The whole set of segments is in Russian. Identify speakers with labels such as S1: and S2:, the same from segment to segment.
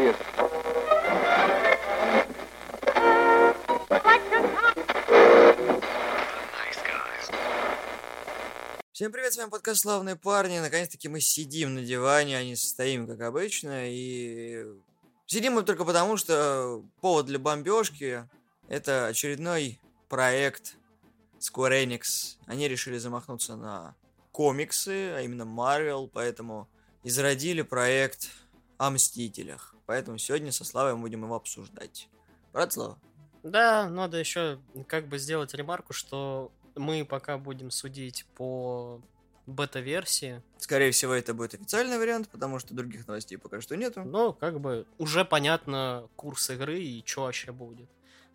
S1: serious.
S2: Всем привет, с вами подкаст «Славные парни». Наконец-таки мы сидим на диване, а не стоим, как обычно. И сидим мы только потому, что повод для бомбежки – это очередной проект Square Enix. Они решили замахнуться на комиксы, а именно Marvel, поэтому изродили проект о Мстителях. Поэтому сегодня со Славой мы будем его обсуждать. Брат Слава?
S3: Да, надо еще как бы сделать ремарку, что мы пока будем судить по бета-версии.
S2: Скорее всего, это будет официальный вариант, потому что других новостей пока что нету.
S3: Но как бы уже понятно курс игры и что вообще будет.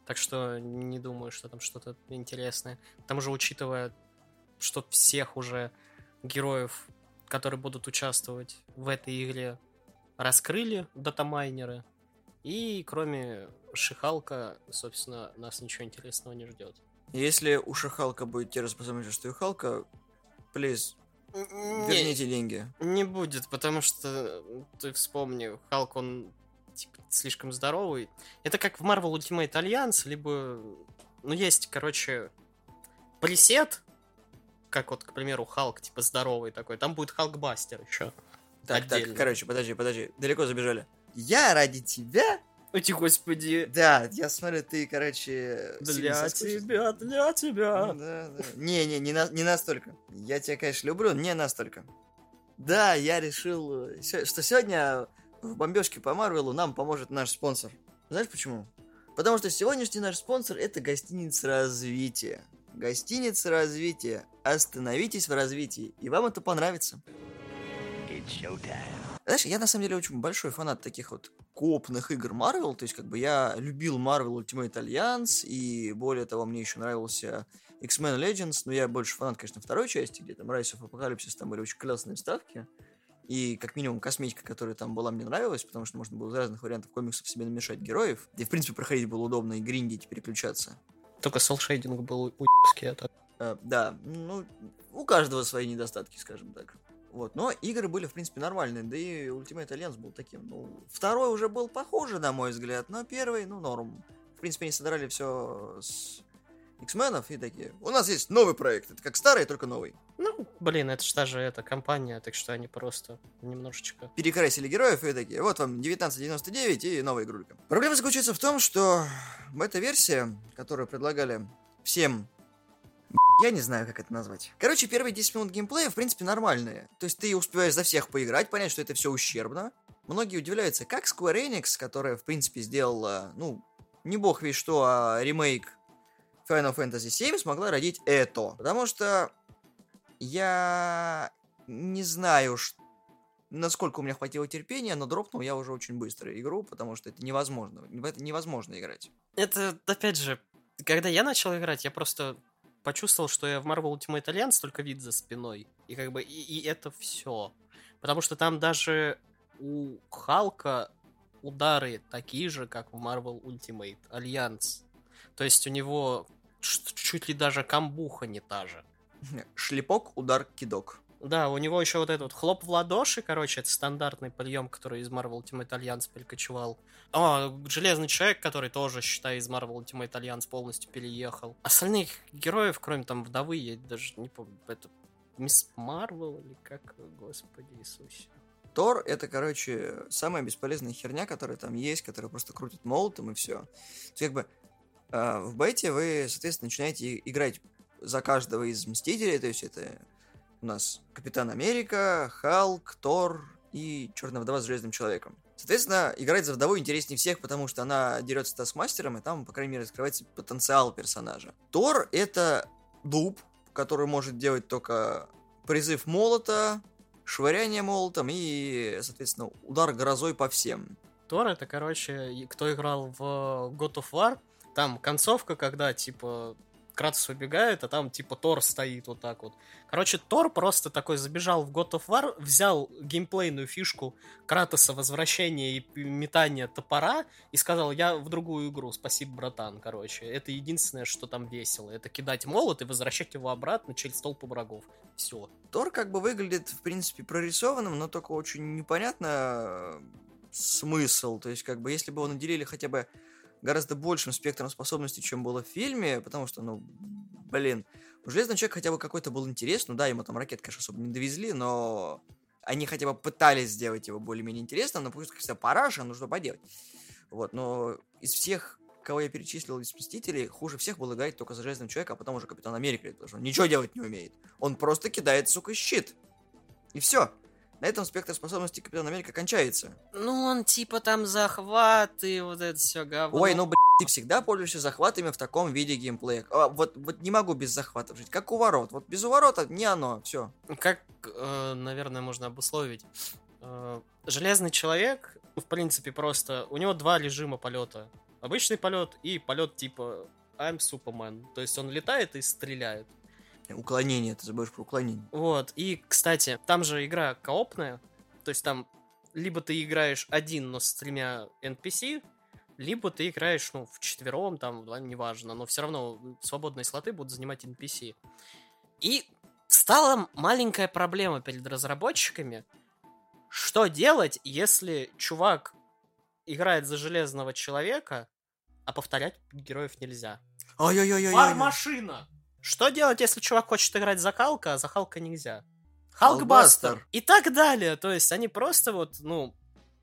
S3: Так что не думаю, что там что-то интересное. К тому же, учитывая, что всех уже героев, которые будут участвовать в этой игре, раскрыли датамайнеры. И кроме Шихалка, собственно, нас ничего интересного не ждет.
S2: Если у Шихалка будет те же самые, что и Халка, плиз, верните деньги.
S3: Не будет, потому что ты вспомни, Халк, он типа, слишком здоровый. Это как в Marvel Ultimate Alliance, либо... Ну, есть, короче, пресет, как вот, к примеру, Халк, типа, здоровый такой. Там будет Халкбастер еще.
S2: Так,
S3: отдельно.
S2: так, короче, подожди, подожди. Далеко забежали. Я ради тебя?
S3: Ой, господи.
S2: Да, я смотрю, ты, короче...
S3: Для тебя, для тебя.
S2: Да, да. Не, не, не, на- не настолько. Я тебя, конечно, люблю, не настолько. Да, я решил, э, что сегодня в бомбежке по Марвелу нам поможет наш спонсор. Знаешь почему? Потому что сегодняшний наш спонсор это гостиница развития. Гостиница развития. Остановитесь в развитии, и вам это понравится. Знаешь, я на самом деле очень большой фанат таких вот копных игр Marvel, то есть как бы я любил Marvel Ultimate Alliance, и более того, мне еще нравился X-Men Legends, но я больше фанат, конечно, второй части, где там Rise of Apocalypse, там были очень классные вставки, и как минимум косметика, которая там была, мне нравилась, потому что можно было из разных вариантов комиксов себе намешать героев, и в принципе проходить было удобно и гриндить, переключаться.
S3: Только селшейдинг был уебский, а так.
S2: Э, да, ну, у каждого свои недостатки, скажем так. Вот, но игры были, в принципе, нормальные, да и Ultimate Alliance был таким. Ну, второй уже был похуже, на мой взгляд, но первый, ну, норм. В принципе, они содрали все с X-менов и такие. У нас есть новый проект, это как старый, только новый.
S3: Ну, блин, это ж та же эта компания, так что они просто немножечко...
S2: Перекрасили героев и такие. Вот вам 1999 и новая игрулька. Проблема заключается в том, что бета-версия, которую предлагали всем я не знаю, как это назвать. Короче, первые 10 минут геймплея, в принципе, нормальные. То есть ты успеваешь за всех поиграть, понять, что это все ущербно. Многие удивляются, как Square Enix, которая, в принципе, сделала, ну, не бог весь что, а ремейк Final Fantasy VII, смогла родить это. Потому что я не знаю, насколько у меня хватило терпения, но дропнул я уже очень быстро игру, потому что это невозможно. В это невозможно играть.
S3: Это, опять же, когда я начал играть, я просто почувствовал, что я в Marvel Ultimate Alliance только вид за спиной. И как бы, и, и это все. Потому что там даже у Халка удары такие же, как в Marvel Ultimate Alliance. То есть у него чуть ли даже камбуха не та же.
S2: Шлепок, удар, кидок.
S3: Да, у него еще вот этот хлоп в ладоши, короче, это стандартный прием, который из Marvel Ultimate Alliance перекочевал. О, Железный Человек, который тоже, считай, из Marvel Ultimate Alliance полностью переехал. Остальных героев, кроме там Вдовы, я даже не помню, это Мисс Марвел или как, господи Иисусе.
S2: Тор это, короче, самая бесполезная херня, которая там есть, которая просто крутит молотом и все. То есть, как бы э, в бете вы, соответственно, начинаете играть за каждого из Мстителей, то есть это у нас Капитан Америка, Халк, Тор и Черная вдова с Железным Человеком. Соответственно, играть за вдову интереснее всех, потому что она дерется с Таскмастером, и там, по крайней мере, раскрывается потенциал персонажа. Тор — это дуб, который может делать только призыв молота, швыряние молотом и, соответственно, удар грозой по всем.
S3: Тор это, короче, кто играл в God of War, там концовка, когда, типа, Кратос выбегает, а там, типа, Тор стоит вот так вот. Короче, Тор просто такой забежал в God of War, взял геймплейную фишку Кратоса возвращения и метания топора и сказал, я в другую игру, спасибо, братан, короче. Это единственное, что там весело. Это кидать молот и возвращать его обратно через толпу врагов. Все.
S2: Тор как бы выглядит, в принципе, прорисованным, но только очень непонятно, смысл. То есть, как бы, если бы его наделили хотя бы гораздо большим спектром способностей, чем было в фильме, потому что, ну, блин, у Железного Человека хотя бы какой-то был интерес, ну да, ему там ракет, конечно, особо не довезли, но они хотя бы пытались сделать его более-менее интересным, но пусть как-то параша, нужно поделать. Вот, но из всех, кого я перечислил из Мстителей, хуже всех было играть только за Железным Человека, а потом уже Капитан Америка, потому что он ничего делать не умеет. Он просто кидает, сука, щит. И все. На этом спектр способностей Капитана Америка кончается.
S3: Ну, он типа там захват и вот это все говно.
S2: Ой, ну, блядь, ты всегда пользуешься захватами в таком виде геймплея. А, вот, вот не могу без захватов жить. Как у ворот. Вот без уворота не оно, все.
S3: Как, э, наверное, можно обусловить? Э, Железный человек, в принципе, просто... У него два режима полета. Обычный полет и полет типа I'm Superman. То есть он летает и стреляет.
S2: Уклонение, ты забываешь про уклонение.
S3: Вот, и, кстати, там же игра коопная, то есть там либо ты играешь один, но с тремя NPC, либо ты играешь, ну, в четвером, там, да, неважно, но все равно свободные слоты будут занимать NPC. И стала маленькая проблема перед разработчиками. Что делать, если чувак играет за железного человека, а повторять героев нельзя?
S2: Ой-ой-ой-ой.
S3: Фар-машина! Что делать, если чувак хочет играть за Халка, а за Халка нельзя? Халкбастер. И так далее. То есть они просто вот, ну,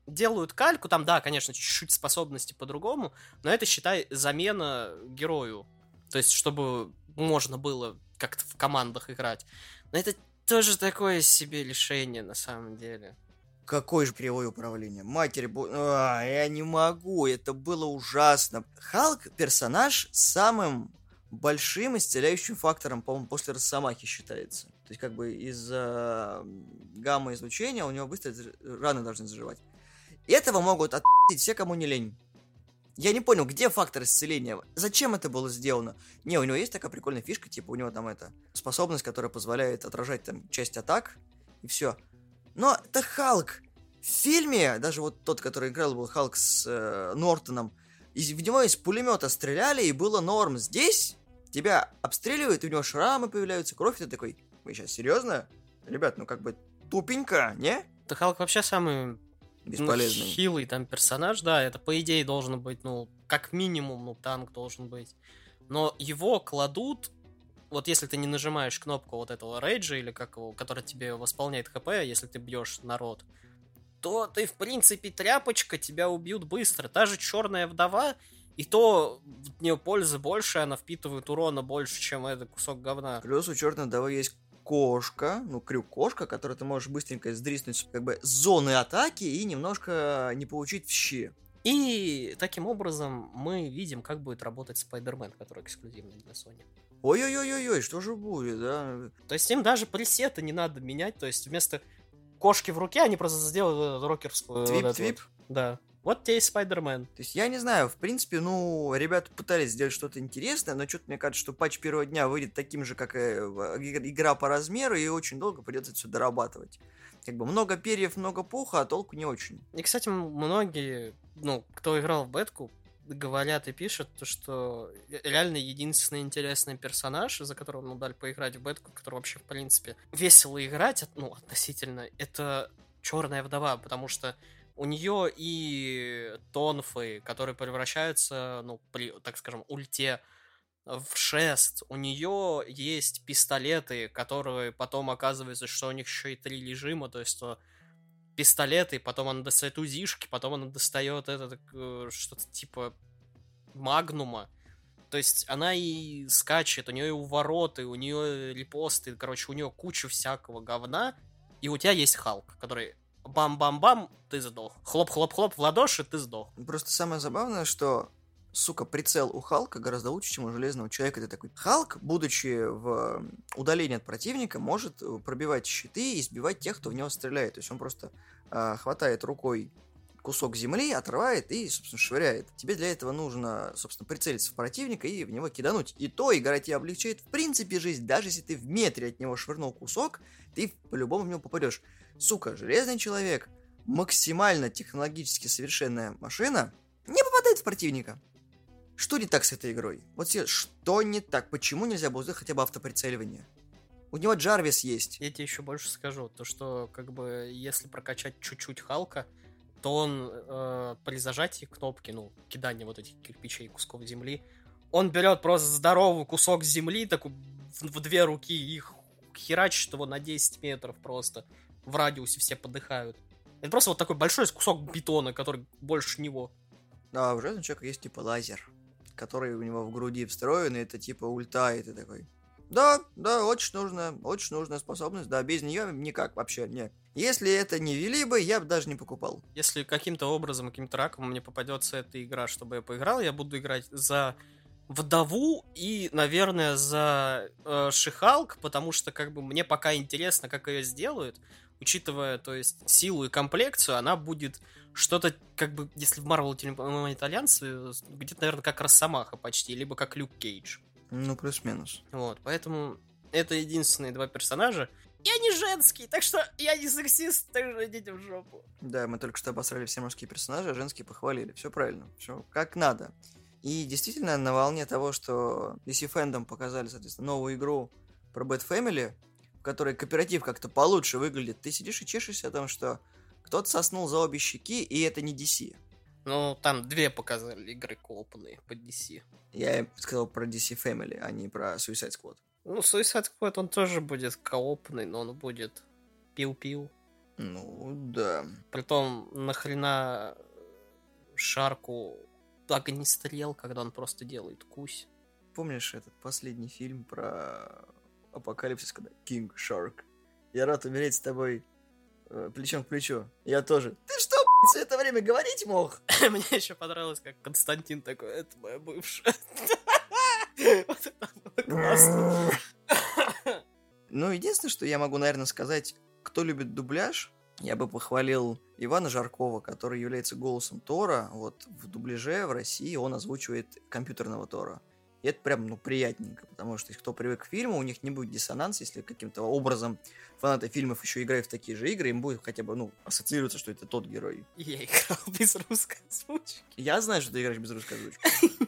S3: делают кальку. Там, да, конечно, чуть-чуть способности по-другому, но это, считай, замена герою. То есть, чтобы можно было как-то в командах играть. Но это тоже такое себе решение, на самом деле.
S2: Какое же кривое управление. Матери, бо... а, я не могу, это было ужасно. Халк персонаж с самым большим исцеляющим фактором, по-моему, после Росомахи считается. То есть, как бы из-за гамма-излучения у него быстро раны должны заживать. Этого могут отпить все, кому не лень. Я не понял, где фактор исцеления? Зачем это было сделано? Не, у него есть такая прикольная фишка, типа у него там это способность, которая позволяет отражать там часть атак, и все. Но это Халк. В фильме, даже вот тот, который играл, был Халк с э, Нортоном, из, в него из пулемета стреляли, и было норм. Здесь тебя обстреливают, и у него шрамы появляются, кровь, и ты такой, вы сейчас серьезно? Ребят, ну как бы тупенько, не?
S3: Да Халк вообще самый
S2: Бесполезный.
S3: Ну, хилый там персонаж, да, это по идее должен быть, ну, как минимум, ну, танк должен быть. Но его кладут, вот если ты не нажимаешь кнопку вот этого рейджа, или как его, который тебе восполняет хп, если ты бьешь народ, то ты, в принципе, тряпочка, тебя убьют быстро. Та же черная вдова, и то от нее пользы больше, она впитывает урона больше, чем этот кусок говна.
S2: Плюс у черного вдовы есть кошка, ну, крюк-кошка, которую ты можешь быстренько сдриснуть как бы с зоны атаки и немножко не получить в щи.
S3: И таким образом мы видим, как будет работать Спайдермен, который эксклюзивный для Sony.
S2: Ой-ой-ой-ой, что же будет, да?
S3: То есть им даже пресеты не надо менять, то есть вместо кошки в руке они просто сделали эту рокерскую... вот
S2: Твип-твип?
S3: вот. Да. Вот тебе и Спайдермен.
S2: То есть я не знаю, в принципе, ну, ребята пытались сделать что-то интересное, но что-то мне кажется, что патч первого дня выйдет таким же, как и э, иг- игра по размеру, и очень долго придется все дорабатывать. Как бы много перьев, много пуха, а толку не очень.
S3: И, кстати, многие, ну, кто играл в бетку, говорят и пишут, то, что реально единственный интересный персонаж, за которого ну, дали поиграть в бетку, который вообще, в принципе, весело играть, ну, относительно, это Черная вдова, потому что у нее и тонфы, которые превращаются, ну, при, так скажем, ульте в шест. У нее есть пистолеты, которые потом оказывается, что у них еще и три режима, то есть то пистолеты, потом она достает узишки, потом она достает этот э, что-то типа магнума. То есть она и скачет, у нее и увороты, у нее репосты, короче, у нее куча всякого говна, и у тебя есть Халк, который бам-бам-бам, ты сдох. Хлоп-хлоп-хлоп в ладоши, ты сдох.
S2: Просто самое забавное, что, сука, прицел у Халка гораздо лучше, чем у Железного Человека. Ты такой, Халк, будучи в удалении от противника, может э, пробивать щиты и сбивать тех, кто в него стреляет. То есть он просто а, хватает рукой кусок земли, отрывает и, собственно, швыряет. Тебе для этого нужно, собственно, прицелиться в противника и в него кидануть. И то игра тебе облегчает, в принципе, жизнь. Даже если ты в метре от него швырнул кусок, ты по-любому в него попадешь. Сука, Железный Человек, максимально технологически совершенная машина, не попадает в противника. Что не так с этой игрой? Вот все, что не так? Почему нельзя было сделать хотя бы автоприцеливание? У него Джарвис есть.
S3: Я тебе еще больше скажу, то что, как бы, если прокачать чуть-чуть Халка, то он э, при зажатии кнопки, ну, кидания вот этих кирпичей, кусков земли, он берет просто здоровый кусок земли, такой в, в две руки, их херачит его на 10 метров просто. В радиусе все подыхают. Это просто вот такой большой кусок бетона, который больше него.
S2: А у Железного Человека есть типа лазер, который у него в груди встроен, и это типа ульта, и ты такой... Да, да, очень нужная, очень нужная способность, да, без нее никак вообще, не. Если это не вели бы, я бы даже не покупал.
S3: Если каким-то образом, каким-то раком мне попадется эта игра, чтобы я поиграл, я буду играть за вдову и, наверное, за э, Шихалк, потому что как бы мне пока интересно, как ее сделают, учитывая, то есть, силу и комплекцию, она будет что-то, как бы, если в Marvel Ultimate Alliance, где-то, наверное, как Росомаха почти, либо как Люк Кейдж.
S2: Ну, плюс-минус.
S3: Вот, поэтому это единственные два персонажа. Я не женский, так что я не сексист, так что идите в жопу.
S2: Да, мы только что обосрали все мужские персонажи, а женские похвалили. Все правильно, все как надо. И действительно, на волне того, что DC Fandom показали, соответственно, новую игру про Bad Family, которой кооператив как-то получше выглядит, ты сидишь и чешешься о том, что кто-то соснул за обе щеки, и это не DC.
S3: Ну, там две показали игры коопные по DC.
S2: Я сказал про DC Family, а не про Suicide Squad.
S3: Ну, Suicide Squad, он тоже будет коопный, но он будет пил-пил.
S2: Ну, да.
S3: Притом, нахрена Шарку огнестрел, когда он просто делает кусь.
S2: Помнишь этот последний фильм про апокалипсис, когда King Shark? Я рад умереть с тобой э, плечом к плечу. Я тоже. Ты что, все это время говорить мог?
S3: Мне еще понравилось, как Константин такой, это моя бывшая.
S2: Ну, единственное, что я могу, наверное, сказать, кто любит дубляж, я бы похвалил Ивана Жаркова, который является голосом Тора. Вот в дубляже в России он озвучивает компьютерного Тора. И это прям, ну, приятненько, потому что кто привык к фильму, у них не будет диссонанс, если каким-то образом фанаты фильмов еще играют в такие же игры, им будет хотя бы, ну, ассоциироваться, что это тот герой.
S3: Я играл без русской озвучки.
S2: Я знаю, что ты играешь без русской озвучки.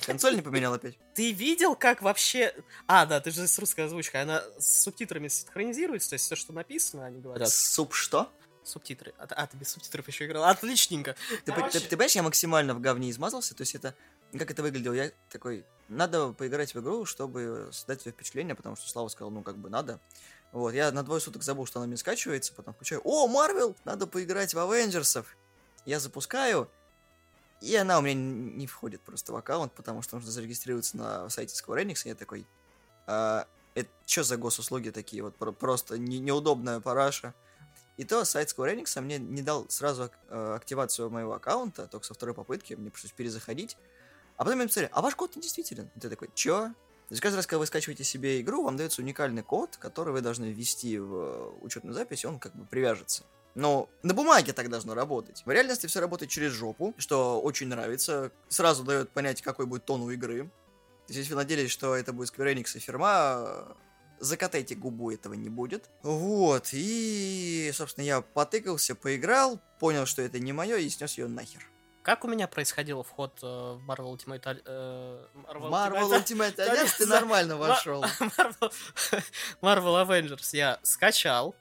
S2: Консоль не поменял опять.
S3: Ты видел, как вообще... А, да, ты же с русской озвучкой. Она с субтитрами синхронизируется, то есть все, что написано, они говорят.
S2: Суп что?
S3: Субтитры. А, а ты без субтитров еще играл? Отличненько.
S2: Ты, ты, ты понимаешь, я максимально в говне измазался, то есть это как это выглядело? Я такой, надо поиграть в игру, чтобы создать себе впечатление, потому что Слава сказал, ну, как бы надо. Вот, я на двое суток забыл, что она мне скачивается, потом включаю, о, Марвел, надо поиграть в Авенджерсов. Я запускаю, и она у меня не входит просто в аккаунт, потому что нужно зарегистрироваться на сайте Square Enix, и я такой, а, это что за госуслуги такие, вот просто не, неудобная параша. И то сайт Square Enix мне не дал сразу э, активацию моего аккаунта, только со второй попытки, мне пришлось перезаходить. А потом я написали, а ваш код не действителен. И ты такой, чё? То есть каждый раз, когда вы скачиваете себе игру, вам дается уникальный код, который вы должны ввести в э, учетную запись, и он как бы привяжется. Но на бумаге так должно работать. В реальности все работает через жопу, что очень нравится. Сразу дает понять, какой будет тон у игры. То есть, если вы надеялись, что это будет Square Enix и фирма, закатайте губу, этого не будет. Вот, и, собственно, я потыкался, поиграл, понял, что это не мое, и снес ее нахер.
S3: Как у меня происходил вход э, в Marvel Ultimate...
S2: Э, Marvel, Marvel Ultimate Alliance ты нормально вошел.
S3: Marvel, Marvel Avengers я скачал,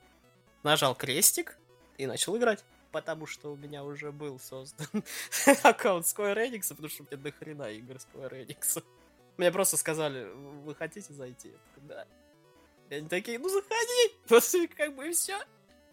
S3: нажал крестик и начал играть. Потому что у меня уже был создан аккаунт Square Enix, потому что у меня дохрена игр Square Enix. Мне просто сказали, вы хотите зайти? Да. И они такие, ну заходи! Просто как бы и все.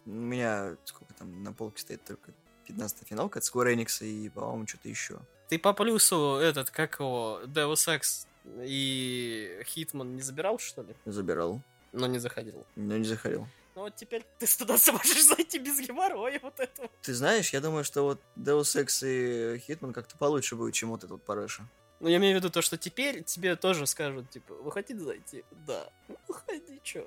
S2: У меня сколько там на полке стоит только 15 финалка от Square Enix и, по-моему, что-то еще.
S3: Ты по плюсу этот, как его, Deus Ex и Hitman не забирал, что ли?
S2: Забирал.
S3: Но не заходил.
S2: Но не заходил.
S3: Ну вот теперь ты туда сможешь зайти без геморроя вот этого.
S2: Ты знаешь, я думаю, что вот Deus Ex и Hitman как-то получше будет, чем вот этот параша.
S3: Ну, я имею в виду то, что теперь тебе тоже скажут, типа, вы хотите зайти? Да. Ну, ходи, чё.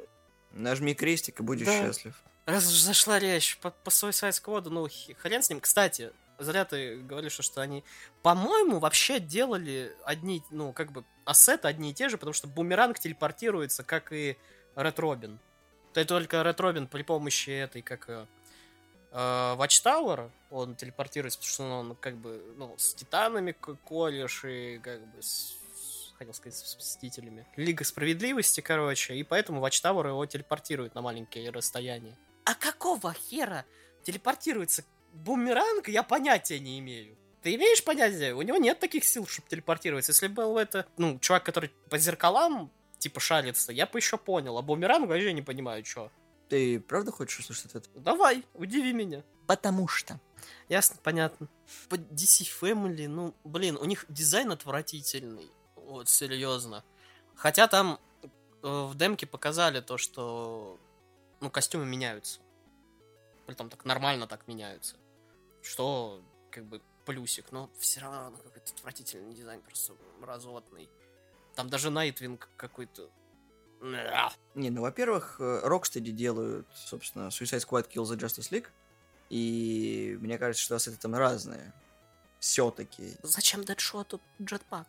S2: Нажми крестик и будешь да. счастлив.
S3: Раз уж зашла речь по, по Suicide Squad, ну, хрен с ним. Кстати, зря ты говоришь, что они, по-моему, вообще делали одни, ну, как бы, ассеты одни и те же, потому что бумеранг телепортируется, как и Ред Робин. Ты только Ред Робин при помощи этой, как э, Watchtower, он телепортируется, потому что он, как бы, ну, с титанами колешь и, как бы, с хотел сказать, с Мстителями. Лига Справедливости, короче, и поэтому Watchtower его телепортирует на маленькие расстояния. А какого хера телепортируется бумеранг я понятия не имею. Ты имеешь понятие? У него нет таких сил, чтобы телепортироваться. Если был это, ну, чувак, который по зеркалам, типа, шарится, я бы еще понял. А бумеранг вообще не понимаю, что.
S2: Ты правда хочешь услышать ответ?
S3: Давай, удиви меня.
S2: Потому что.
S3: Ясно, понятно. По DC Family, ну, блин, у них дизайн отвратительный. Вот, серьезно. Хотя там э, в демке показали то, что ну, костюмы меняются. Притом так нормально так меняются. Что, как бы, плюсик, но все равно какой-то отвратительный дизайн, просто разотный. Там даже Найтвинг какой-то...
S2: Не, ну, во-первых, Rocksteady делают, собственно, Suicide Squad Kill the Justice League. И мне кажется, что ассеты там разные. Все-таки.
S3: Зачем Дэдшоту джетпак?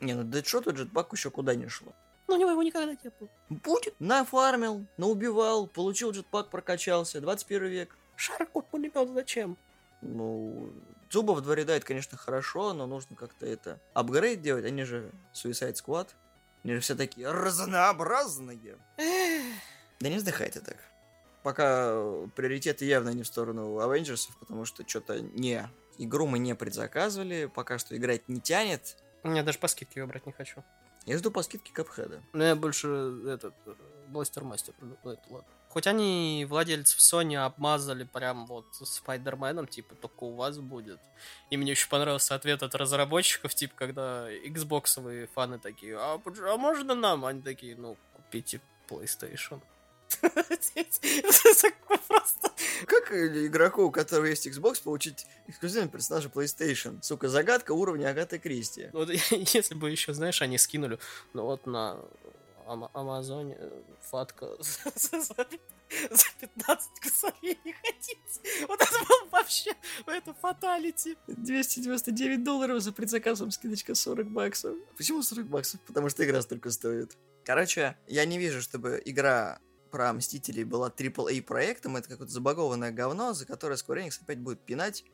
S2: Не, ну Дэдшоту джетпак еще куда не шло.
S3: Но у него его никогда не было.
S2: Будет. Нафармил, наубивал, получил джетпак, прокачался. 21 век.
S3: Шарку пулемет зачем?
S2: Ну, зубов в дворе дает, конечно, хорошо, но нужно как-то это апгрейд делать. Они же Suicide Squad. Они же все такие разнообразные. да не вздыхайте так. Пока приоритеты явно не в сторону Авенджерсов, потому что что-то не... Игру мы не предзаказывали, пока что играть не тянет.
S3: Я даже по скидке выбрать не хочу.
S2: Я жду по скидке Капхеда.
S3: Ну, я больше этот, Бластер Мастер. Ладно. Хоть они владельцев Sony обмазали прям вот Спайдерменом, типа, только у вас будет. И мне очень понравился ответ от разработчиков, типа, когда Xbox фаны такие, а, а можно нам? Они такие, ну, купите PlayStation.
S2: Просто... Как игроку, у которого есть Xbox, получить эксклюзивный персонажа PlayStation? Сука, загадка уровня Агаты Кристи.
S3: Вот если бы еще, знаешь, они скинули, ну вот на Амазоне фатка за 15 косарей не хотите. Вот это был вообще, это фаталити.
S2: 299 долларов за предзаказом, скидочка 40 баксов. Почему 40 баксов? Потому что игра столько стоит. Короче, я не вижу, чтобы игра про Мстителей была AAA проектом, это какое-то забагованное говно, за которое Square Enix опять будет пинать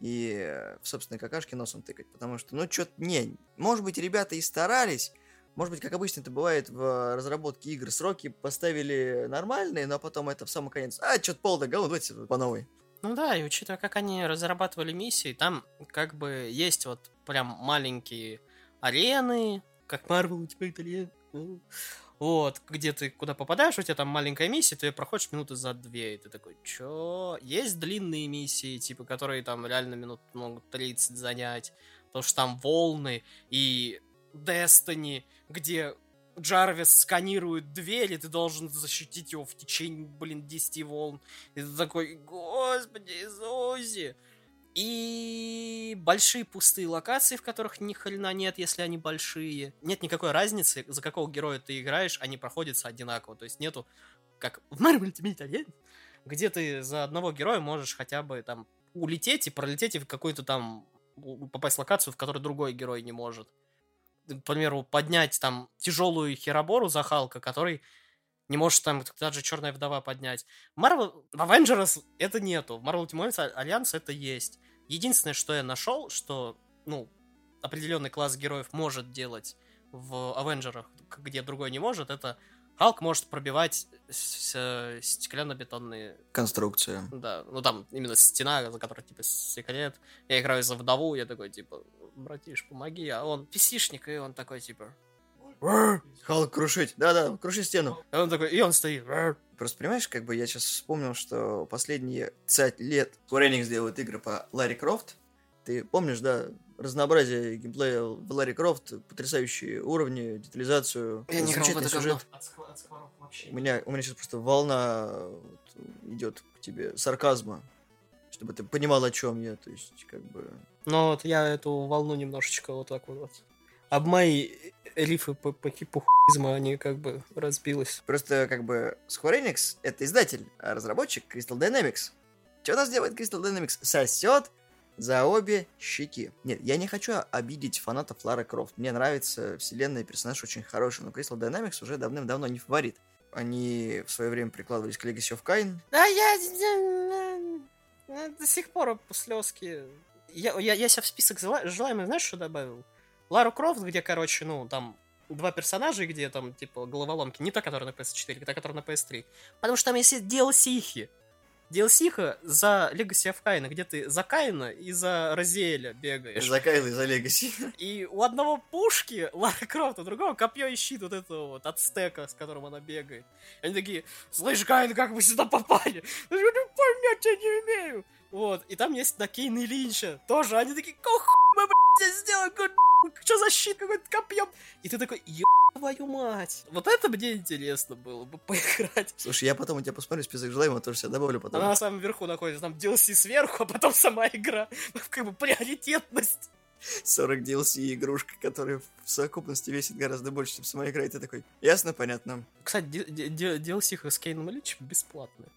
S2: и в собственной какашке носом тыкать. Потому что, ну, что-то не... Может быть, ребята и старались, может быть, как обычно это бывает в разработке игр, сроки поставили нормальные, но потом это в самый конец. А, что-то полное говно, давайте по новой.
S3: Ну да, и учитывая, как они разрабатывали миссии, там как бы есть вот прям маленькие арены, как Marvel у тебя итальян. Вот, где ты куда попадаешь, у тебя там маленькая миссия, ты ее проходишь минуты за две, и ты такой, чё? Есть длинные миссии, типа, которые там реально минут могут 30 занять, потому что там волны, и Destiny, где Джарвис сканирует дверь, и ты должен защитить его в течение, блин, 10 волн. И ты такой, господи, Иисусе! И большие пустые локации, в которых ни хрена нет, если они большие. Нет никакой разницы, за какого героя ты играешь, они проходятся одинаково. То есть нету, как в Marvel Ultimate Alliance, где ты за одного героя можешь хотя бы там улететь и пролететь и в какую-то там попасть в локацию, в которой другой герой не может. К примеру, поднять там тяжелую херобору за Халка, который не может там даже Черная Вдова поднять. Marvel, в Avengers это нету, в Marvel Ultimate Alliance это есть. Единственное, что я нашел, что, ну, определенный класс героев может делать в Авенджерах, где другой не может, это Халк может пробивать стеклянно-бетонные...
S2: Конструкции.
S3: Да, ну там именно стена, за которой, типа, секрет. Я играю за вдову, я такой, типа, братиш, помоги, а он писишник, и он такой, типа,
S2: Халк крушить. Да-да, круши стену.
S3: И он такой, и он стоит.
S2: Просто понимаешь, как бы я сейчас вспомнил, что последние 50 лет Square Enix делают игры по Ларри Крофт. Ты помнишь, да, разнообразие геймплея в Ларри Крофт, потрясающие уровни, детализацию.
S3: Я не в это сюжет.
S2: У меня, у меня сейчас просто волна вот, идет к тебе сарказма, чтобы ты понимал, о чем я, то есть, как бы...
S3: Ну вот я эту волну немножечко вот так вот об мои рифы по, по типу хуизма, они как бы разбилось.
S2: Просто как бы Square Enix это издатель, а разработчик Crystal Dynamics. Что у нас делает Crystal Dynamics? Сосет за обе щеки. Нет, я не хочу обидеть фанатов Лара Крофт. Мне нравится вселенная, персонаж очень хороший, но Crystal Dynamics уже давным-давно не фаворит. Они в свое время прикладывались к Legacy of Kain.
S3: Да, я до сих пор слезки. Я, я, я себя в список желаемых, знаешь, что добавил? Лару Крофт, где, короче, ну, там два персонажа, где там, типа, головоломки. Не та, которая на PS4, а та, которая на PS3. Потому что там есть DLC-хи. DLC за Legacy of Kain, где ты за Каина и за Розеэля бегаешь.
S2: За Кайла и за Легаси.
S3: И у одного пушки Лара Крофт, у другого копье и щит вот этого вот от стека, с которым она бегает. И они такие, слышь, Каин, как мы сюда попали? Я говорю, понятия не имею. Вот, и там есть на Кейна и Линча тоже. Они такие, какого хуя мы, блядь, здесь сделали? Что за щит какой-то копьем? И ты такой, ё твою мать. Вот это мне интересно было бы поиграть.
S2: Слушай, я потом у тебя посмотрю список желаемого, тоже себя добавлю потом.
S3: Она на самом верху находится, там DLC сверху, а потом сама игра. Как бы приоритетность.
S2: 40 DLC игрушка, которая в совокупности весит гораздо больше, чем сама игра, и ты такой, ясно, понятно.
S3: Кстати, DLC с Кейном и Линчем бесплатные.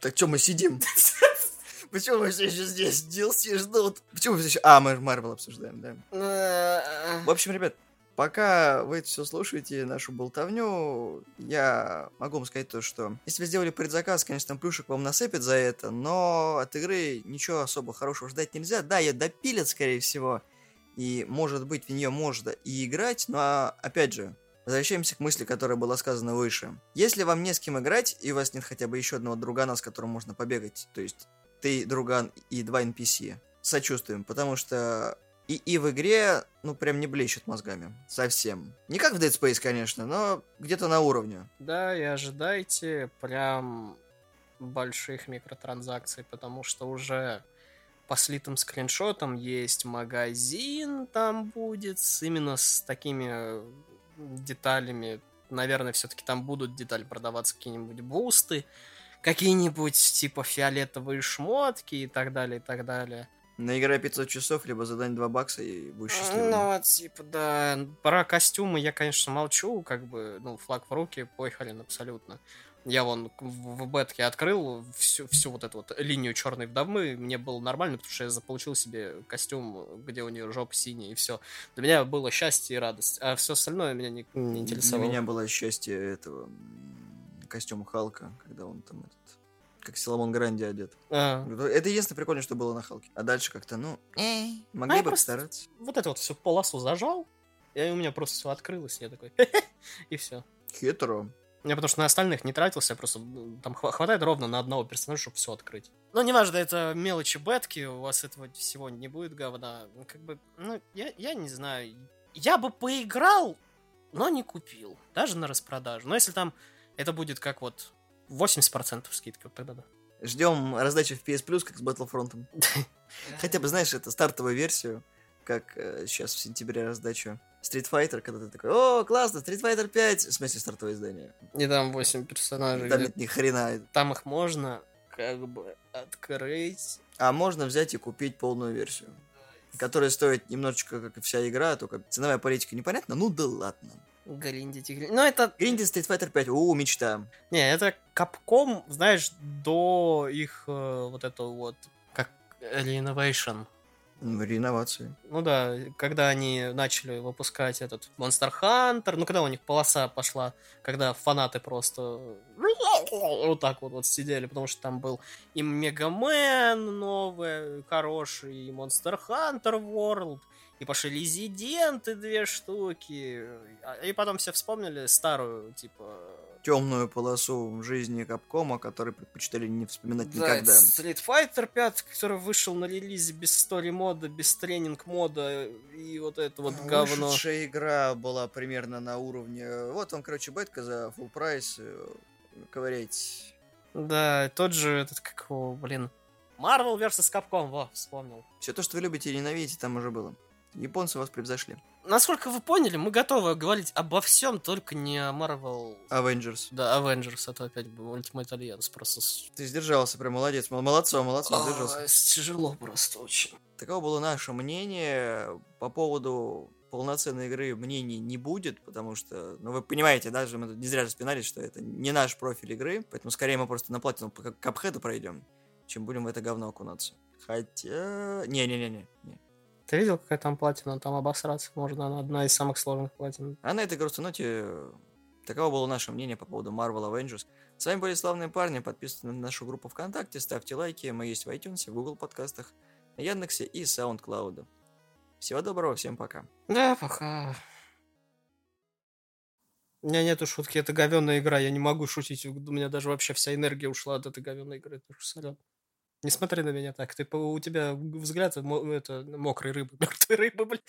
S2: Так что мы сидим? Почему мы все еще здесь? DLC ждут. Почему мы все еще... А, мы Марвел обсуждаем, да. В общем, ребят, пока вы это все слушаете, нашу болтовню, я могу вам сказать то, что если вы сделали предзаказ, конечно, там плюшек вам насыпят за это, но от игры ничего особо хорошего ждать нельзя. Да, ее допилят, скорее всего, и, может быть, в нее можно и играть, но, опять же, Возвращаемся к мысли, которая была сказана выше. Если вам не с кем играть, и у вас нет хотя бы еще одного другана, с которым можно побегать, то есть ты, друган и два NPC, сочувствуем, потому что и, и в игре, ну, прям не блещут мозгами. Совсем. Не как в Dead Space, конечно, но где-то на уровне.
S3: Да, и ожидайте прям больших микротранзакций, потому что уже по слитым скриншотам есть магазин там будет, именно с такими деталями. Наверное, все-таки там будут детали продаваться какие-нибудь бусты, какие-нибудь типа фиолетовые шмотки и так далее, и так далее.
S2: Наиграй 500 часов, либо задань 2 бакса и будешь счастливым.
S3: Ну, вот, типа, да. Про костюмы я, конечно, молчу, как бы, ну, флаг в руки, похрен абсолютно. Я вон в бетке открыл всю, всю вот эту вот линию черной вдовы, мне было нормально, потому что я заполучил себе костюм, где у нее жопа синяя, и все. Для меня было счастье и радость, а все остальное меня не, не
S2: Для
S3: интересовало.
S2: меня было счастье этого м, костюма Халка, когда он там этот как Соломон Гранди одет.
S3: А,
S2: Это единственное прикольное, что было на Халке. А дальше как-то, ну, э, могли
S3: я
S2: бы постараться.
S3: вот эту вот всю полосу зажал, и у меня просто все открылось, я такой, и все.
S2: Хитро.
S3: Я потому что на остальных не тратился, я просто там хва- хватает ровно на одного персонажа, чтобы все открыть. Ну, неважно, это мелочи бетки, у вас этого всего не будет говна. Ну, Как бы, ну, я, я не знаю. Я бы поиграл, но не купил. Даже на распродажу. Но если там это будет как вот 80% скидка, тогда да.
S2: Ждем раздачи в PS Plus, как с Battlefront. Хотя бы, знаешь, это стартовую версию, как сейчас в сентябре раздачу Street Fighter, когда ты такой, о, классно, Street Fighter 5, в смысле стартовое издание.
S3: И там 8 персонажей.
S2: Там нет ни хрена.
S3: Там их можно как бы открыть.
S2: А можно взять и купить полную версию, которая стоит немножечко, как и вся игра, только ценовая политика непонятна, ну да ладно.
S3: Гриндить игры. Ну, это
S2: Гринди Street Fighter 5, у, мечта.
S3: Не, это Capcom, знаешь, до их э, вот этого вот, как Renovation.
S2: Реновации.
S3: Ну да, когда они начали выпускать этот Monster Hunter, ну когда у них полоса пошла, когда фанаты просто вот так вот, вот сидели, потому что там был и Мегамен новый, хороший, и Monster Hunter World, и пошли Резиденты две штуки, а- и потом все вспомнили старую, типа,
S2: Темную полосу в жизни Капкома, который предпочитали не вспоминать
S3: Да,
S2: никогда.
S3: Street Fighter 5, который вышел на релизе без стори мода, без тренинг мода и вот это вот говно.
S2: Вышедшая игра была примерно на уровне... Вот вам, короче, бетка за full прайс. э, Ковырять.
S3: Да, тот же этот, как его, блин. Marvel vs. Capcom, во, вспомнил.
S2: Все то, что вы любите и ненавидите, там уже было. Японцы вас превзошли.
S3: Насколько вы поняли, мы готовы говорить обо всем, только не о Marvel...
S2: Avengers.
S3: Да, Avengers, это опять был Ultimate Alliance, просто...
S2: Ты сдержался, прям молодец. Мол- Молодцом, молодцом,
S3: А,
S2: сдержался.
S3: Тяжело просто очень.
S2: Таково было наше мнение. По поводу полноценной игры мнений не будет, потому что, ну, вы понимаете, даже мы тут не зря распинались, что это не наш профиль игры, поэтому скорее мы просто на платину по кап- капхеду пройдем, чем будем в это говно окунаться. Хотя... Не-не-не-не.
S3: Ты видел, какая там платина? Там обосраться можно, она одна из самых сложных платин.
S2: А на этой грустной ноте таково было наше мнение по поводу Marvel Avengers. С вами были славные парни. Подписывайтесь на нашу группу ВКонтакте, ставьте лайки. Мы есть в iTunes, в Google подкастах, на Яндексе и SoundCloud. Всего доброго, всем пока.
S3: Да, пока. У меня нету шутки, это говенная игра, я не могу шутить. У меня даже вообще вся энергия ушла от этой говенной игры. Это уж солёно. Не смотри на меня так. Ты, у тебя взгляд это, мокрой рыбы, мертвой рыбы, блин.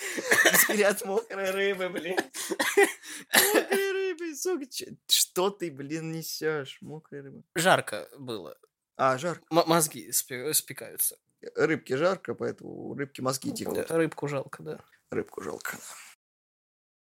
S2: Взгляд мокрой рыбы, блин. Мокрой рыбы, сука. Что ты, блин, несешь? Мокрой рыбы.
S3: Жарко было.
S2: А, жарко.
S3: М- мозги спе- спекаются.
S2: Рыбке жарко, поэтому рыбки мозги текут.
S3: Рыбку жалко, да.
S2: Рыбку жалко.